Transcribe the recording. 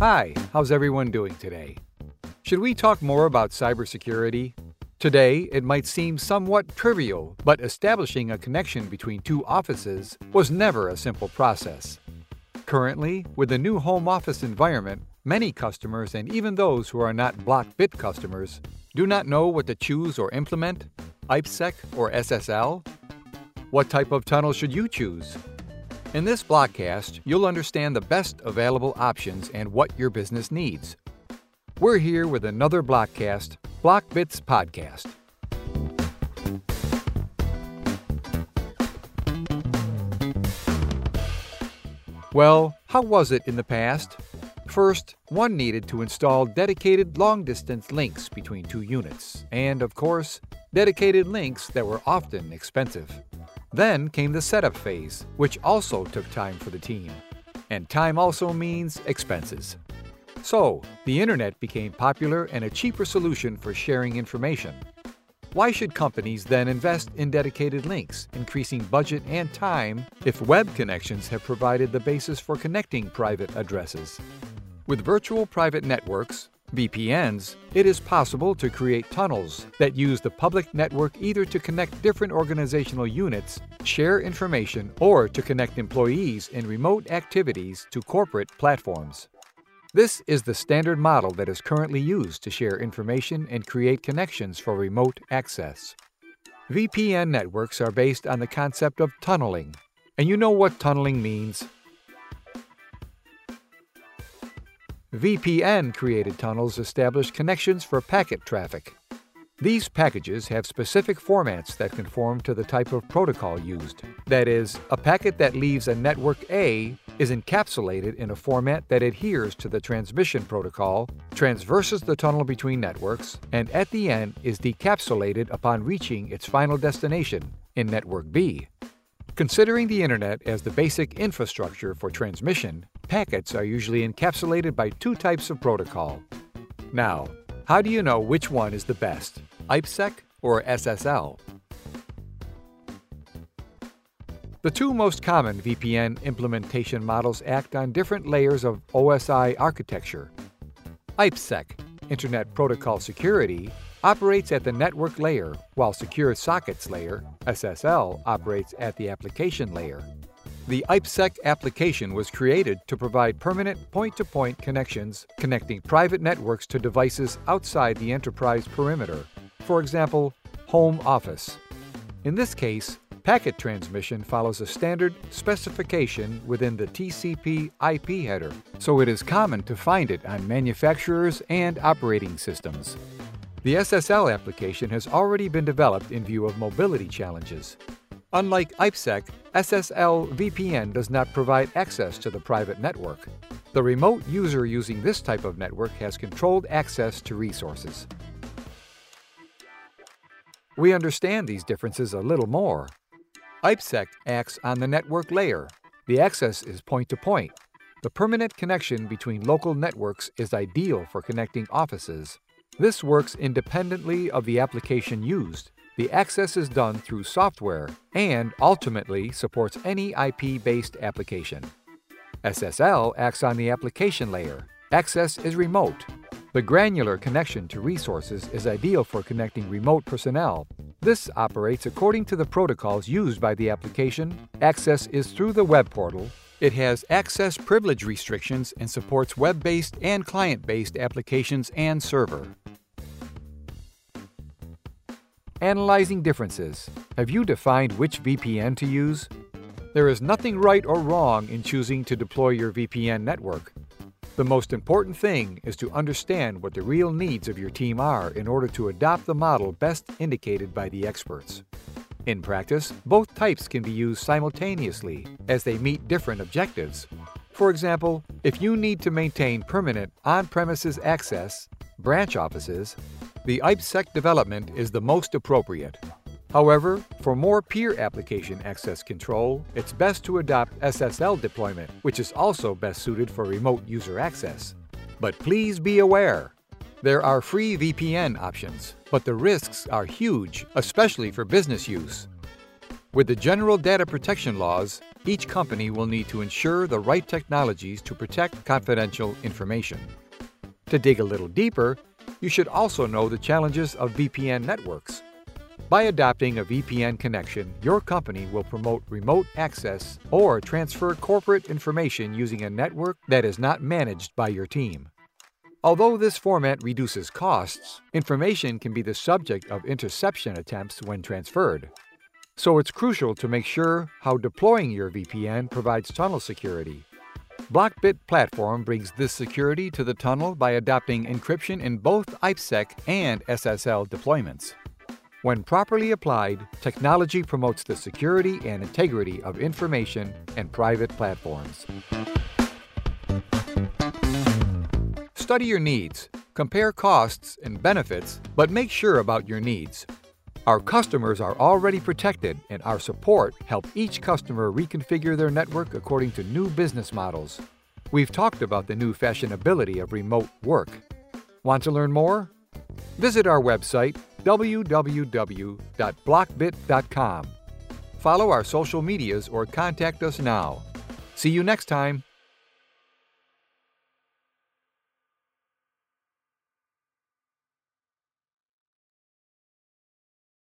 Hi, how's everyone doing today? Should we talk more about cybersecurity? Today, it might seem somewhat trivial, but establishing a connection between two offices was never a simple process. Currently, with the new home office environment, many customers and even those who are not BlockBit customers do not know what to choose or implement IPsec or SSL? What type of tunnel should you choose? In this blockcast, you'll understand the best available options and what your business needs. We're here with another blockcast, BlockBits Podcast. Well, how was it in the past? First, one needed to install dedicated long distance links between two units, and of course, dedicated links that were often expensive. Then came the setup phase, which also took time for the team. And time also means expenses. So, the internet became popular and a cheaper solution for sharing information. Why should companies then invest in dedicated links, increasing budget and time, if web connections have provided the basis for connecting private addresses? With virtual private networks, VPNs, it is possible to create tunnels that use the public network either to connect different organizational units, share information, or to connect employees in remote activities to corporate platforms. This is the standard model that is currently used to share information and create connections for remote access. VPN networks are based on the concept of tunneling. And you know what tunneling means? VPN created tunnels establish connections for packet traffic. These packages have specific formats that conform to the type of protocol used. That is, a packet that leaves a network A is encapsulated in a format that adheres to the transmission protocol, transverses the tunnel between networks, and at the end is decapsulated upon reaching its final destination in network B. Considering the Internet as the basic infrastructure for transmission, packets are usually encapsulated by two types of protocol. Now, how do you know which one is the best, IPsec or SSL? The two most common VPN implementation models act on different layers of OSI architecture. IPsec, Internet Protocol Security, operates at the network layer, while Secure Sockets Layer, SSL, operates at the application layer. The IPsec application was created to provide permanent point to point connections connecting private networks to devices outside the enterprise perimeter, for example, home office. In this case, packet transmission follows a standard specification within the TCP IP header, so it is common to find it on manufacturers and operating systems. The SSL application has already been developed in view of mobility challenges. Unlike IPsec, SSL VPN does not provide access to the private network. The remote user using this type of network has controlled access to resources. We understand these differences a little more. IPsec acts on the network layer. The access is point to point. The permanent connection between local networks is ideal for connecting offices. This works independently of the application used. The access is done through software and ultimately supports any IP based application. SSL acts on the application layer. Access is remote. The granular connection to resources is ideal for connecting remote personnel. This operates according to the protocols used by the application. Access is through the web portal. It has access privilege restrictions and supports web based and client based applications and server. Analyzing differences. Have you defined which VPN to use? There is nothing right or wrong in choosing to deploy your VPN network. The most important thing is to understand what the real needs of your team are in order to adopt the model best indicated by the experts. In practice, both types can be used simultaneously as they meet different objectives. For example, if you need to maintain permanent on premises access, branch offices, the IPsec development is the most appropriate. However, for more peer application access control, it's best to adopt SSL deployment, which is also best suited for remote user access. But please be aware there are free VPN options, but the risks are huge, especially for business use. With the general data protection laws, each company will need to ensure the right technologies to protect confidential information. To dig a little deeper, you should also know the challenges of VPN networks. By adopting a VPN connection, your company will promote remote access or transfer corporate information using a network that is not managed by your team. Although this format reduces costs, information can be the subject of interception attempts when transferred. So it's crucial to make sure how deploying your VPN provides tunnel security. Blockbit Platform brings this security to the tunnel by adopting encryption in both IPsec and SSL deployments. When properly applied, technology promotes the security and integrity of information and private platforms. Study your needs, compare costs and benefits, but make sure about your needs. Our customers are already protected, and our support help each customer reconfigure their network according to new business models. We've talked about the new fashionability of remote work. Want to learn more? Visit our website www.blockbit.com. Follow our social medias or contact us now. See you next time.